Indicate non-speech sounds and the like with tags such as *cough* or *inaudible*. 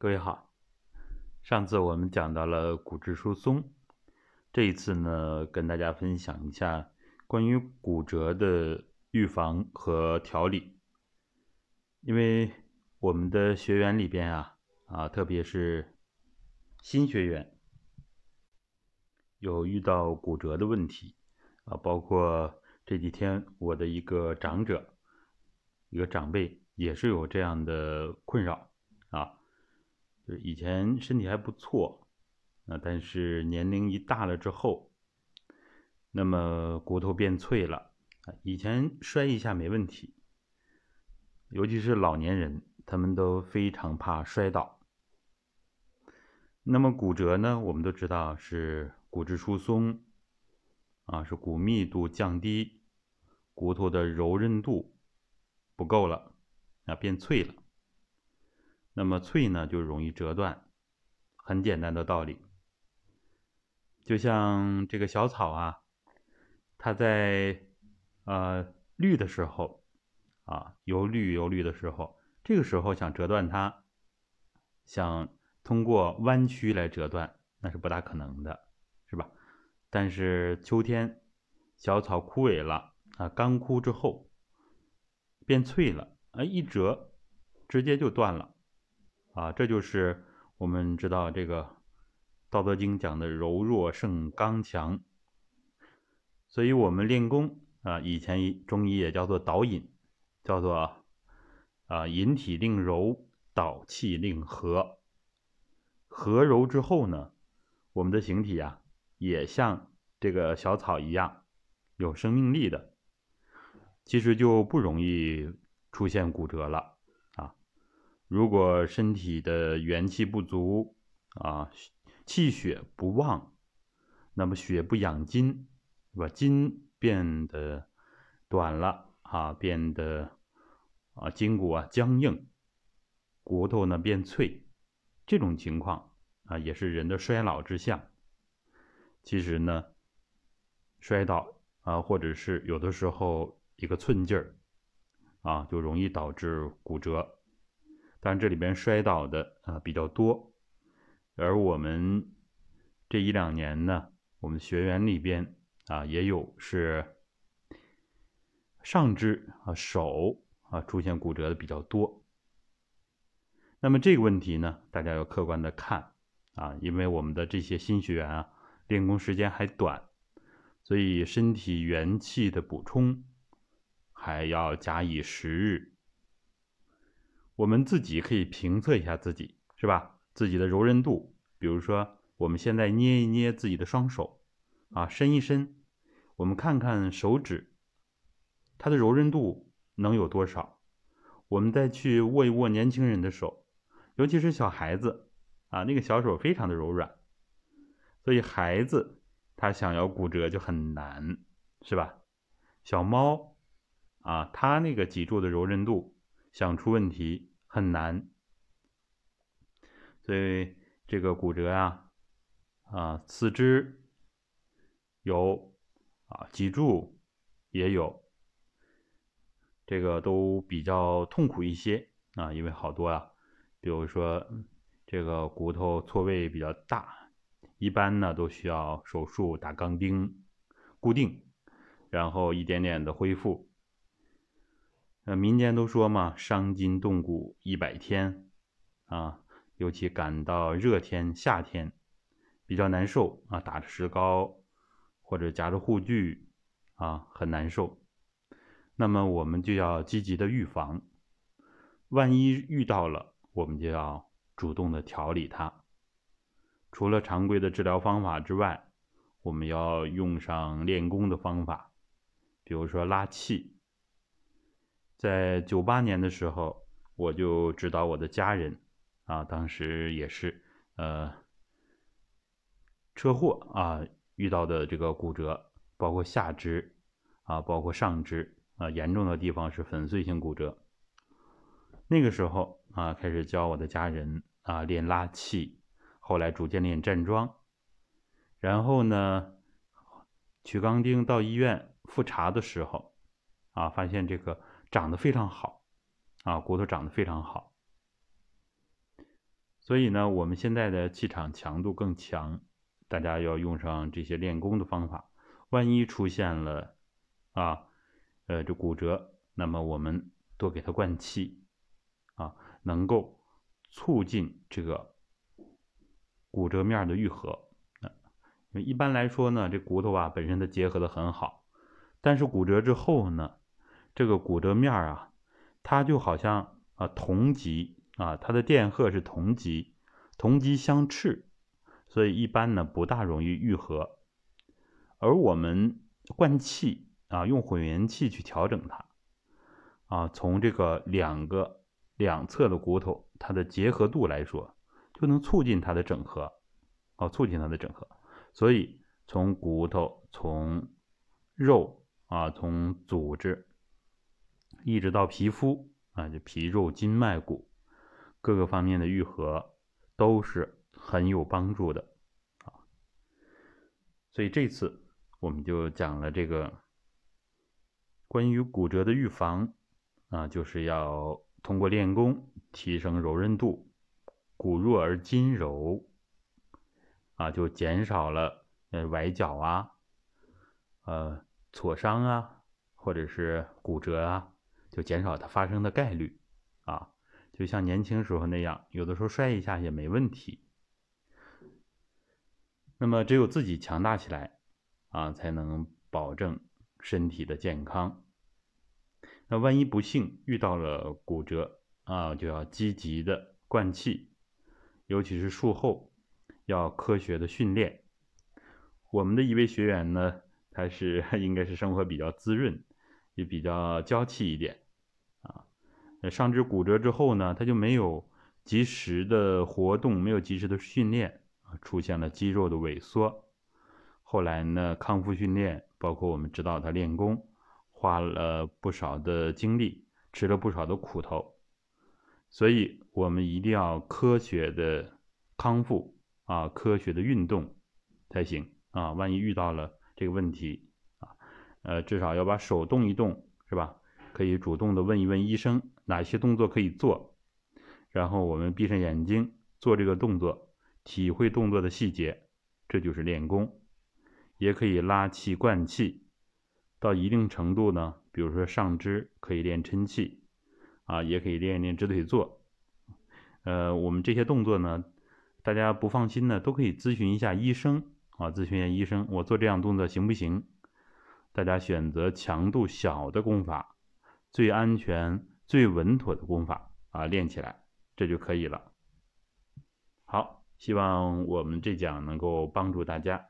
各位好，上次我们讲到了骨质疏松，这一次呢，跟大家分享一下关于骨折的预防和调理。因为我们的学员里边啊，啊，特别是新学员，有遇到骨折的问题啊，包括这几天我的一个长者，一个长辈也是有这样的困扰啊。就以前身体还不错，啊，但是年龄一大了之后，那么骨头变脆了，啊，以前摔一下没问题，尤其是老年人，他们都非常怕摔倒。那么骨折呢，我们都知道是骨质疏松，啊，是骨密度降低，骨头的柔韧度不够了，啊，变脆了。那么脆呢，就容易折断，很简单的道理。就像这个小草啊，它在呃绿的时候啊，由绿由绿的时候，这个时候想折断它，想通过弯曲来折断，那是不大可能的，是吧？但是秋天小草枯萎了啊，干枯之后变脆了，啊，一折直接就断了。啊，这就是我们知道这个《道德经》讲的“柔弱胜刚强”。所以，我们练功啊，以前中医也叫做导引，叫做啊引体令柔，导气令和。和柔之后呢，我们的形体啊，也像这个小草一样有生命力的，其实就不容易出现骨折了。如果身体的元气不足啊，气血不旺，那么血不养筋，是吧？筋变得短了啊，变得啊筋骨啊僵硬，骨头呢变脆，这种情况啊也是人的衰老之象。其实呢，摔倒啊，或者是有的时候一个寸劲儿啊，就容易导致骨折。当然，这里边摔倒的啊比较多，而我们这一两年呢，我们学员里边啊也有是上肢啊手啊出现骨折的比较多。那么这个问题呢，大家要客观的看啊，因为我们的这些新学员啊练功时间还短，所以身体元气的补充还要假以时日。我们自己可以评测一下自己，是吧？自己的柔韧度，比如说，我们现在捏一捏自己的双手，啊，伸一伸，我们看看手指，它的柔韧度能有多少？我们再去握一握年轻人的手，尤其是小孩子，啊，那个小手非常的柔软，所以孩子他想要骨折就很难，是吧？小猫，啊，它那个脊柱的柔韧度想出问题。很难，所以这个骨折啊，啊，四肢有啊，脊柱也有，这个都比较痛苦一些啊，因为好多啊，比如说这个骨头错位比较大，一般呢都需要手术打钢钉固定，然后一点点的恢复。呃，民间都说嘛，伤筋动骨一百天，啊，尤其赶到热天、夏天，比较难受啊，打着石膏或者夹着护具啊，很难受。那么我们就要积极的预防，万一遇到了，我们就要主动的调理它。除了常规的治疗方法之外，我们要用上练功的方法，比如说拉气。在九八年的时候，我就指导我的家人，啊，当时也是呃车祸啊遇到的这个骨折，包括下肢啊，包括上肢啊，严重的地方是粉碎性骨折。那个时候啊，开始教我的家人啊练拉气，后来逐渐练站桩，然后呢取钢钉到医院复查的时候，啊，发现这个。长得非常好，啊，骨头长得非常好，所以呢，我们现在的气场强度更强，大家要用上这些练功的方法。万一出现了啊，呃，这骨折，那么我们多给他灌气啊，能够促进这个骨折面的愈合啊。一般来说呢，这骨头啊本身它结合的很好，但是骨折之后呢，这个骨折面啊，它就好像啊同极啊，它的电荷是同极，同极相斥，所以一般呢不大容易愈合。而我们灌气啊，用混元气去调整它啊，从这个两个两侧的骨头它的结合度来说，就能促进它的整合，啊，促进它的整合。所以，从骨头、从肉啊、从组织，一直到皮肤啊，就皮肉筋脉骨各个方面的愈合，都是很有帮助的啊。所以这次我们就讲了这个关于骨折的预防啊，就是要通过练功提升柔韧度，骨弱而筋柔。啊，就减少了呃崴脚啊，呃挫伤啊，或者是骨折啊，就减少它发生的概率啊。就像年轻时候那样，有的时候摔一下也没问题。那么只有自己强大起来啊，才能保证身体的健康。那万一不幸遇到了骨折啊，就要积极的灌气，尤其是术后。要科学的训练。我们的一位学员呢，他是 *laughs* 应该是生活比较滋润，也比较娇气一点。呃上肢骨折之后呢，他就没有及时的活动，没有及时的训练，出现了肌肉的萎缩。后来呢，康复训练，包括我们指导他练功，花了不少的精力，吃了不少的苦头。所以，我们一定要科学的康复。啊，科学的运动才行啊！万一遇到了这个问题啊，呃，至少要把手动一动，是吧？可以主动的问一问医生哪些动作可以做，然后我们闭上眼睛做这个动作，体会动作的细节，这就是练功。也可以拉气灌气，到一定程度呢，比如说上肢可以练抻气，啊，也可以练一练直腿坐。呃，我们这些动作呢。大家不放心呢，都可以咨询一下医生啊，咨询一下医生，我做这样动作行不行？大家选择强度小的功法，最安全、最稳妥的功法啊，练起来这就可以了。好，希望我们这讲能够帮助大家。